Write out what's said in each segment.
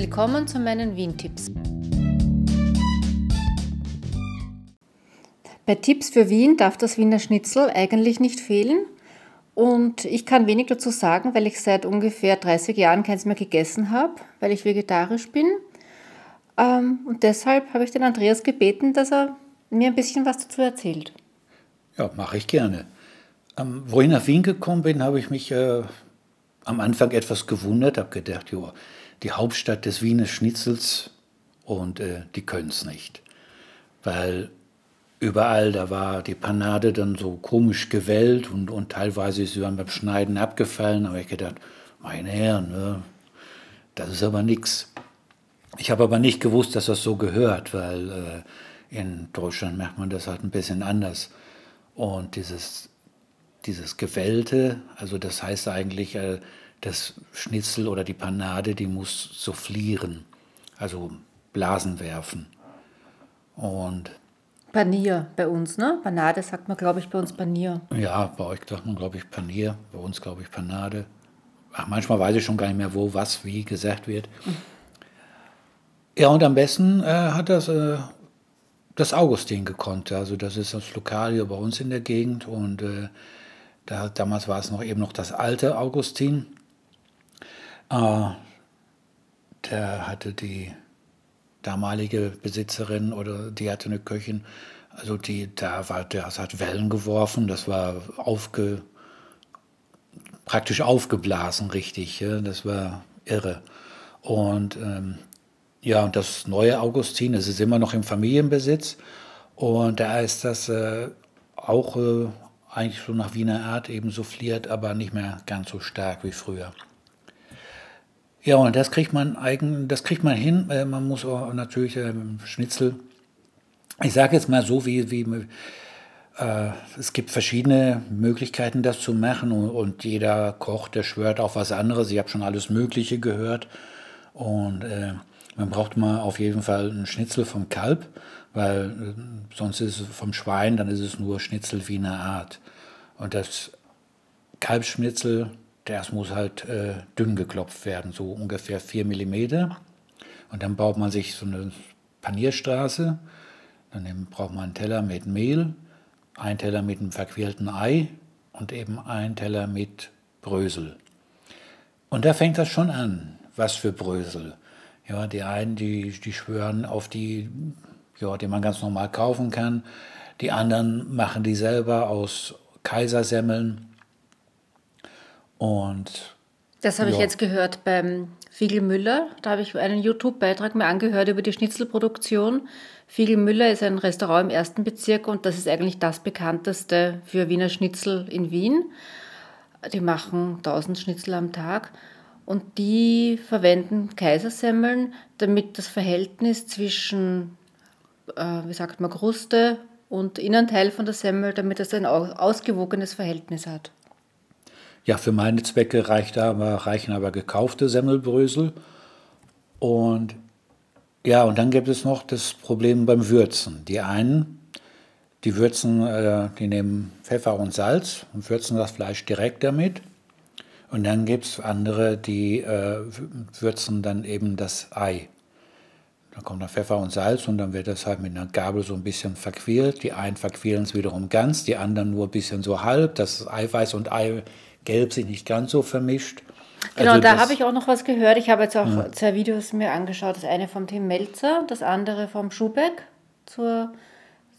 Willkommen zu meinen Wien-Tipps. Bei Tipps für Wien darf das Wiener Schnitzel eigentlich nicht fehlen. Und ich kann wenig dazu sagen, weil ich seit ungefähr 30 Jahren keins mehr gegessen habe, weil ich vegetarisch bin. Ähm, und deshalb habe ich den Andreas gebeten, dass er mir ein bisschen was dazu erzählt. Ja, mache ich gerne. Ähm, wo ich nach Wien gekommen bin, habe ich mich äh, am Anfang etwas gewundert, habe gedacht, jo, die Hauptstadt des Wiener Schnitzels und äh, die können es nicht. Weil überall, da war die Panade dann so komisch gewellt und, und teilweise ist sie dann beim Schneiden abgefallen. Aber ich gedacht, meine Herren, ne, das ist aber nichts. Ich habe aber nicht gewusst, dass das so gehört, weil äh, in Deutschland merkt man das halt ein bisschen anders. Und dieses, dieses Gewellte, also das heißt eigentlich, äh, das Schnitzel oder die Panade, die muss soufflieren, also Blasen werfen. Und Panier bei uns, ne? Panade sagt man, glaube ich, bei uns Panier. Ja, bei euch sagt man, glaube ich, Panier, bei uns, glaube ich, Panade. Ach, manchmal weiß ich schon gar nicht mehr, wo, was, wie gesagt wird. Ja, und am besten äh, hat das äh, das Augustin gekonnt. Also das ist das Lokal hier bei uns in der Gegend und äh, da, damals war es noch eben noch das alte Augustin. Äh, der hatte die damalige Besitzerin oder die hatte eine Köchin, also die, da war, das hat Wellen geworfen, das war aufge, praktisch aufgeblasen, richtig, ja, das war irre. Und ähm, ja, und das neue Augustin, das ist immer noch im Familienbesitz und da ist das äh, auch äh, eigentlich so nach Wiener Art eben souffliert, aber nicht mehr ganz so stark wie früher. Ja, und das kriegt man eigen, das kriegt man hin. Äh, man muss auch natürlich äh, Schnitzel. Ich sage jetzt mal so, wie, wie äh, es gibt verschiedene Möglichkeiten, das zu machen und, und, jeder Koch, der schwört auf was anderes. Ich habe schon alles Mögliche gehört und äh, man braucht mal auf jeden Fall einen Schnitzel vom Kalb, weil äh, sonst ist es vom Schwein, dann ist es nur Schnitzel wie eine Art. Und das Kalbsschnitzel das muss halt äh, dünn geklopft werden, so ungefähr 4 mm. Und dann baut man sich so eine Panierstraße. Dann braucht man einen Teller mit Mehl, einen Teller mit einem verquälten Ei und eben einen Teller mit Brösel. Und da fängt das schon an. Was für Brösel. Ja, die einen, die, die schwören auf die, ja, die man ganz normal kaufen kann. Die anderen machen die selber aus Kaisersemmeln. Und das habe ja. ich jetzt gehört beim Fiegel Müller. Da habe ich einen YouTube-Beitrag mir angehört über die Schnitzelproduktion. Fiegel Müller ist ein Restaurant im ersten Bezirk und das ist eigentlich das bekannteste für Wiener Schnitzel in Wien. Die machen 1000 Schnitzel am Tag und die verwenden Kaisersemmeln, damit das Verhältnis zwischen, äh, wie sagt man, Kruste und Innenteil von der Semmel, damit es ein ausgewogenes Verhältnis hat. Ja, für meine Zwecke reicht aber, reichen aber gekaufte Semmelbrösel. Und ja, und dann gibt es noch das Problem beim Würzen. Die einen, die würzen, äh, die nehmen Pfeffer und Salz und würzen das Fleisch direkt damit. Und dann gibt es andere, die äh, würzen dann eben das Ei. Da kommt dann Pfeffer und Salz und dann wird das halt mit einer Gabel so ein bisschen verquält. Die einen verquälen es wiederum ganz, die anderen nur ein bisschen so halb, dass Eiweiß und Ei Gelb sich nicht ganz so vermischt. Genau, also da habe ich auch noch was gehört. Ich habe jetzt auch ja. zwei Videos mir angeschaut. Das eine vom Tim Melzer, das andere vom Schubeck zur,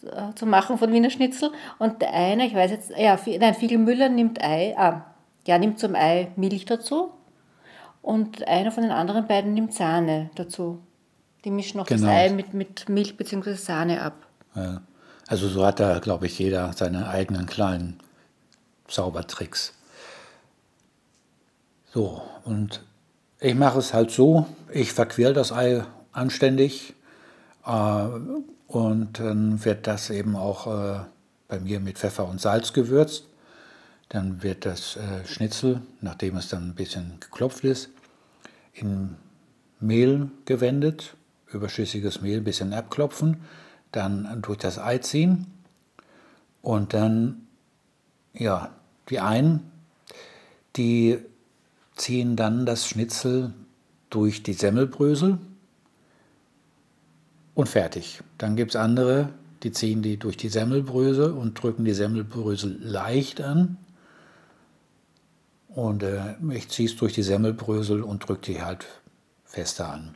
äh, zum Machen von Wiener Schnitzel. Und der eine, ich weiß jetzt, ja, nein, Fiegel Müller nimmt Ei, ah, ja, nimmt zum Ei Milch dazu. Und einer von den anderen beiden nimmt Sahne dazu. Die mischen noch genau. das Ei mit, mit Milch bzw. Sahne ab. Ja. Also so hat da, glaube ich, jeder seine eigenen kleinen Zaubertricks. So, und ich mache es halt so, ich verquirl das Ei anständig äh, und dann wird das eben auch äh, bei mir mit Pfeffer und Salz gewürzt. Dann wird das äh, Schnitzel, nachdem es dann ein bisschen geklopft ist, in Mehl gewendet, überschüssiges Mehl ein bisschen abklopfen, dann durch das Ei ziehen und dann, ja, die einen, die ziehen dann das Schnitzel durch die Semmelbrösel und fertig. Dann gibt es andere, die ziehen die durch die Semmelbrösel und drücken die Semmelbrösel leicht an. Und äh, ich ziehe es durch die Semmelbrösel und drücke die halt fester an.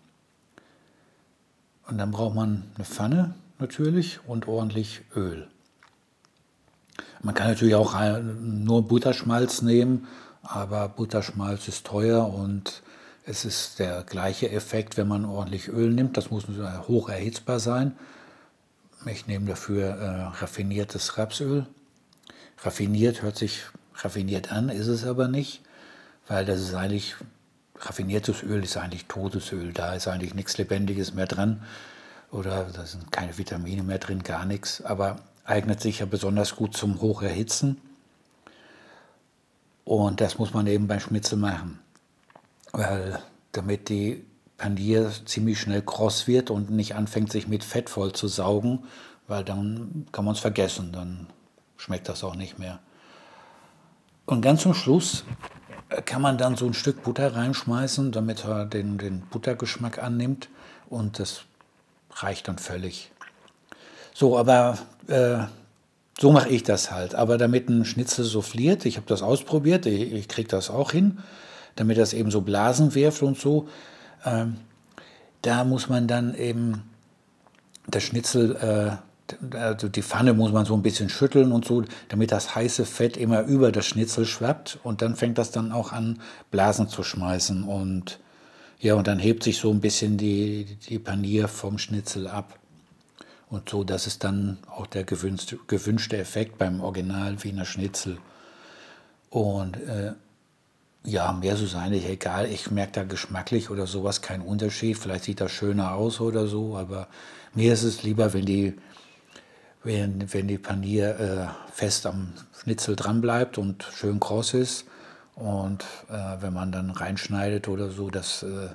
Und dann braucht man eine Pfanne natürlich und ordentlich Öl. Man kann natürlich auch nur Butterschmalz nehmen, aber Butterschmalz ist teuer und es ist der gleiche Effekt, wenn man ordentlich Öl nimmt. Das muss hoch erhitzbar sein. Ich nehme dafür äh, raffiniertes Rapsöl. Raffiniert hört sich raffiniert an, ist es aber nicht, weil das ist eigentlich, raffiniertes Öl ist eigentlich totes Öl. Da ist eigentlich nichts Lebendiges mehr dran oder da sind keine Vitamine mehr drin, gar nichts. Aber eignet sich ja besonders gut zum Hocherhitzen. Und das muss man eben beim Schnitzel machen, weil damit die Panier ziemlich schnell kross wird und nicht anfängt, sich mit Fett voll zu saugen, weil dann kann man es vergessen, dann schmeckt das auch nicht mehr. Und ganz zum Schluss kann man dann so ein Stück Butter reinschmeißen, damit er den, den Buttergeschmack annimmt und das reicht dann völlig. So, aber äh, so mache ich das halt. Aber damit ein Schnitzel souffliert, ich habe das ausprobiert, ich, ich kriege das auch hin, damit das eben so Blasen wirft und so, ähm, da muss man dann eben das Schnitzel, äh, also die Pfanne muss man so ein bisschen schütteln und so, damit das heiße Fett immer über das Schnitzel schwappt und dann fängt das dann auch an, Blasen zu schmeißen und ja, und dann hebt sich so ein bisschen die, die Panier vom Schnitzel ab. Und so, das ist dann auch der gewünschte, gewünschte Effekt beim Original Wiener Schnitzel. Und äh, ja, mehr so sein nicht egal. Ich merke da geschmacklich oder sowas keinen Unterschied. Vielleicht sieht das schöner aus oder so, aber mir ist es lieber, wenn die, wenn, wenn die Panier äh, fest am Schnitzel dran bleibt und schön kross ist. Und äh, wenn man dann reinschneidet oder so, dass äh,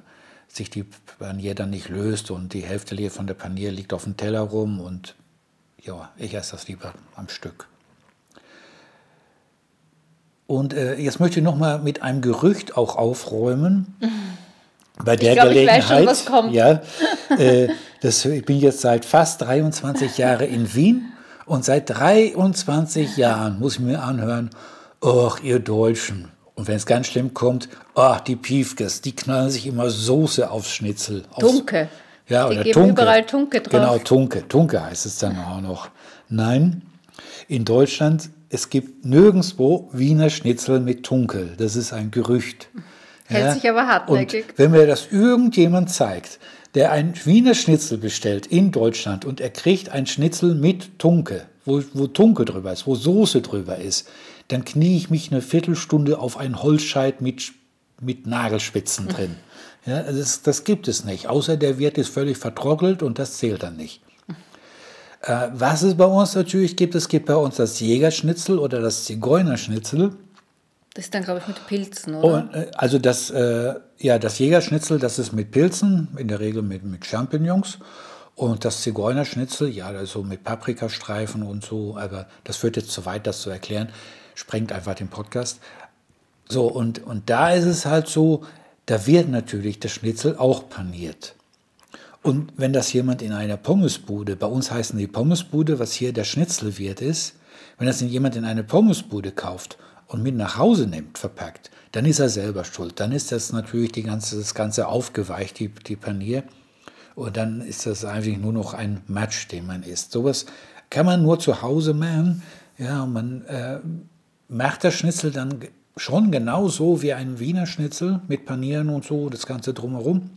sich die Panier dann nicht löst und die Hälfte von der Panier liegt auf dem Teller rum und ja, ich esse das lieber am Stück. Und äh, jetzt möchte ich noch mal mit einem Gerücht auch aufräumen. Bei der ich glaub, Gelegenheit, ich schon, ja, äh, das, ich bin jetzt seit fast 23 Jahren in Wien und seit 23 Jahren muss ich mir anhören, ach ihr Deutschen, und wenn es ganz schlimm kommt, oh, die Piefkes, die knallen sich immer Soße aufs Schnitzel. Aufs, Tunke. Ja, die oder geben Tunke. überall Tunke drauf. Genau, Tunke. Tunke heißt es dann auch noch. Nein, in Deutschland, es gibt nirgendwo Wiener Schnitzel mit Tunke. Das ist ein Gerücht. Hält ja? sich aber hartnäckig. Und wenn mir das irgendjemand zeigt, der ein Wiener Schnitzel bestellt in Deutschland und er kriegt ein Schnitzel mit Tunke, wo, wo Tunke drüber ist, wo Soße drüber ist, dann knie ich mich eine Viertelstunde auf einen Holzscheit mit, mit Nagelspitzen mhm. drin. Ja, das, das gibt es nicht. Außer der Wirt ist völlig vertrockelt und das zählt dann nicht. Äh, was es bei uns natürlich gibt, es gibt bei uns das Jägerschnitzel oder das Zigeunerschnitzel. Das ist dann, glaube ich, mit Pilzen, oder? Und, äh, also das, äh, ja, das Jägerschnitzel, das ist mit Pilzen, in der Regel mit, mit Champignons. Und das Zigeunerschnitzel, ja, also mit Paprikastreifen und so, aber das führt jetzt zu weit, das zu erklären sprengt einfach den Podcast. So, und, und da ist es halt so, da wird natürlich das Schnitzel auch paniert. Und wenn das jemand in einer Pommesbude, bei uns heißen die Pommesbude, was hier der Schnitzelwirt ist, wenn das jemand in eine Pommesbude kauft und mit nach Hause nimmt, verpackt, dann ist er selber schuld. Dann ist das natürlich die ganze, das Ganze aufgeweicht, die, die Panier. Und dann ist das eigentlich nur noch ein Match, den man isst. Sowas kann man nur zu Hause machen. Ja, man äh, macht der Schnitzel dann schon genauso wie ein Wiener Schnitzel mit Panieren und so, das Ganze drumherum.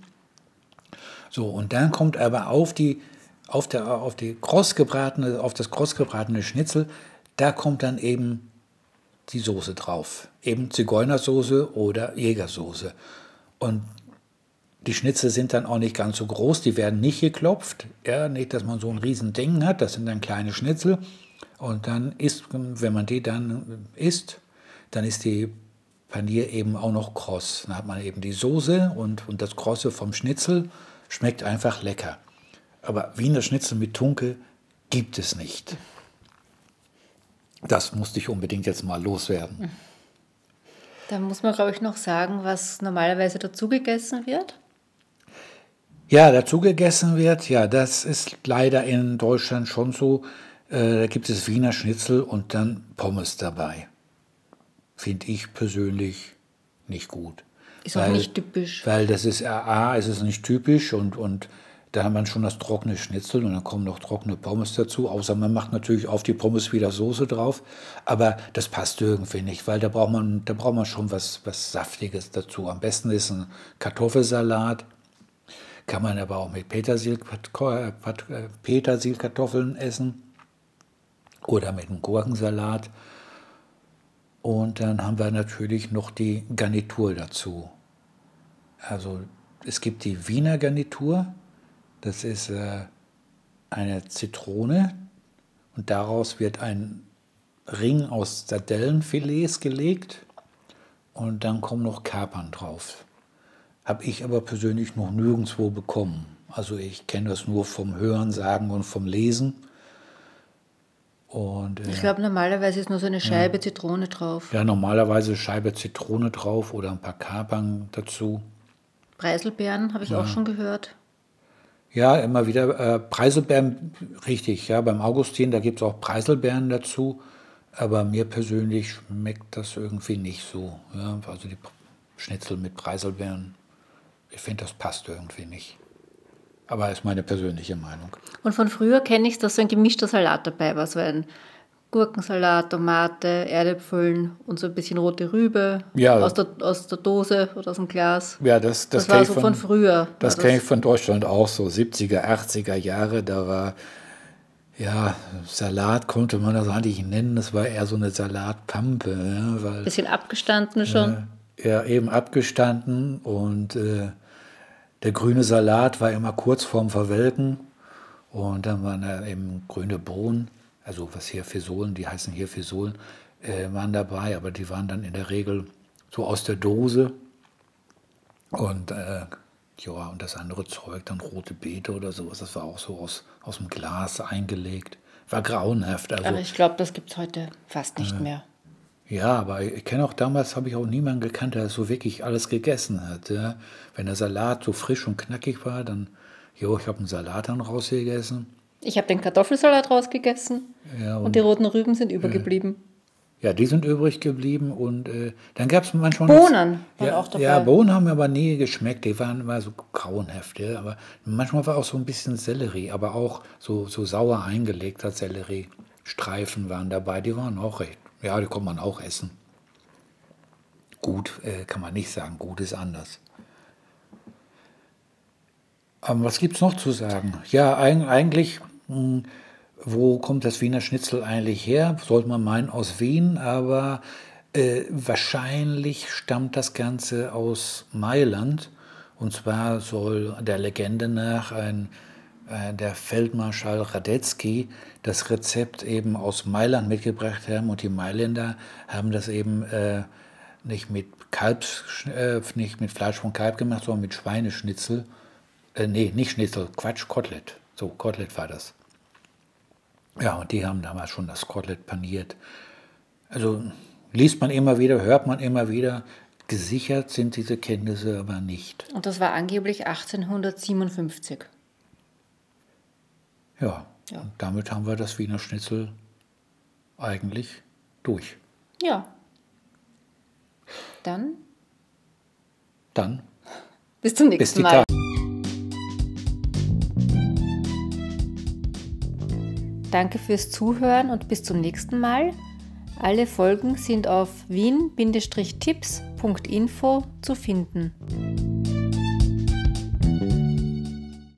So, und dann kommt aber auf die, auf der, auf die krossgebratene, auf das krossgebratene Schnitzel, da kommt dann eben die Soße drauf. Eben Zigeunersoße oder Jägersoße. Und die Schnitzel sind dann auch nicht ganz so groß, die werden nicht geklopft. Ja, nicht, dass man so ein riesen Ding hat, das sind dann kleine Schnitzel. Und dann ist, wenn man die dann isst, dann ist die Panier eben auch noch kross. Dann hat man eben die Soße und, und das Krosse vom Schnitzel. Schmeckt einfach lecker. Aber Wiener Schnitzel mit Tunke gibt es nicht. Das musste ich unbedingt jetzt mal loswerden. Da muss man, glaube ich, noch sagen, was normalerweise dazu gegessen wird. Ja, dazu gegessen wird, ja, das ist leider in Deutschland schon so. Äh, da gibt es Wiener Schnitzel und dann Pommes dabei. Finde ich persönlich nicht gut. Ist weil, auch nicht typisch. Weil das ist, A, ist es nicht typisch und, und da hat man schon das trockene Schnitzel und dann kommen noch trockene Pommes dazu. Außer man macht natürlich auf die Pommes wieder Soße drauf. Aber das passt irgendwie nicht, weil da braucht man, da braucht man schon was, was Saftiges dazu. Am besten ist ein Kartoffelsalat. Kann man aber auch mit Petersil, äh, Petersilkartoffeln essen. Oder mit einem Gurkensalat. Und dann haben wir natürlich noch die Garnitur dazu. Also es gibt die Wiener Garnitur das ist äh, eine Zitrone und daraus wird ein Ring aus Sardellenfilets gelegt und dann kommen noch Kapern drauf. Habe ich aber persönlich noch nirgendwo bekommen. Also ich kenne das nur vom Hören, Sagen und vom Lesen. Und, äh, ich glaube, normalerweise ist nur so eine Scheibe ja. Zitrone drauf. Ja, normalerweise Scheibe Zitrone drauf oder ein paar Kapern dazu. Preiselbeeren habe ich ja. auch schon gehört. Ja, immer wieder. Äh, Preiselbeeren, richtig, ja, beim Augustin, da gibt es auch Preiselbeeren dazu. Aber mir persönlich schmeckt das irgendwie nicht so. Ja? Also die Schnitzel mit Preiselbeeren, ich finde, das passt irgendwie nicht. Aber ist meine persönliche Meinung. Und von früher kenne ich, dass so ein gemischter Salat dabei war. So ein Gurkensalat, Tomate, Erdäpfeln und so ein bisschen rote Rübe ja. aus, der, aus der Dose oder aus dem Glas. Ja, das, das, das war so von, von früher. Das kenne ich von Deutschland auch so, 70er, 80er Jahre. Da war, ja, Salat konnte man das eigentlich nennen. Das war eher so eine Salatpampe. Ja, weil, bisschen abgestanden schon. Äh, ja, eben abgestanden und äh, der grüne Salat war immer kurz vorm Verwelken und dann waren da eben grüne Bohnen also was hier Fesolen, die heißen hier Fesolen, äh, waren dabei, aber die waren dann in der Regel so aus der Dose. Und äh, ja, und das andere Zeug, dann rote Beete oder sowas, das war auch so aus, aus dem Glas eingelegt. War grauenhaft. Also, aber ich glaube, das gibt es heute fast nicht äh, mehr. Ja, aber ich kenne auch damals, habe ich auch niemanden gekannt, der so wirklich alles gegessen hat. Ja. Wenn der Salat so frisch und knackig war, dann, jo, ich habe einen Salat dann rausgegessen. Ich habe den Kartoffelsalat rausgegessen ja, und, und, die roten Rüben sind übergeblieben. Ja, die sind übrig geblieben und äh, dann gab es manchmal Bohnen waren ja, auch dabei. Ja, Bohnen haben mir aber nie geschmeckt, die waren immer so grauenhaft. Ja, aber manchmal war auch so ein bisschen Sellerie, aber auch so, so sauer eingelegter Sellerie. Streifen waren dabei, die waren auch recht, ja, die konnte man auch essen. Gut äh, kann man nicht sagen, gut ist anders. Aber was gibt es noch zu sagen? Ja, eigentlich hm, wo kommt das Wiener Schnitzel eigentlich her? Sollte man meinen aus Wien, aber äh, wahrscheinlich stammt das Ganze aus Mailand. Und zwar soll der Legende nach ein, äh, der Feldmarschall Radetzky das Rezept eben aus Mailand mitgebracht haben. Und die Mailänder haben das eben äh, nicht mit Kalbs, äh, nicht mit Fleisch von Kalb gemacht, sondern mit Schweineschnitzel. Äh, nee, nicht Schnitzel, Quatsch, Kotelett. So, Kotelett war das. Ja, und die haben damals schon das Kotelett paniert. Also liest man immer wieder, hört man immer wieder, gesichert sind diese Kenntnisse aber nicht. Und das war angeblich 1857. Ja, ja. Und damit haben wir das Wiener Schnitzel eigentlich durch. Ja. Dann? Dann. Bis zum nächsten Bis Mal. Tage. Danke fürs Zuhören und bis zum nächsten Mal. Alle Folgen sind auf wien-tipps.info zu finden.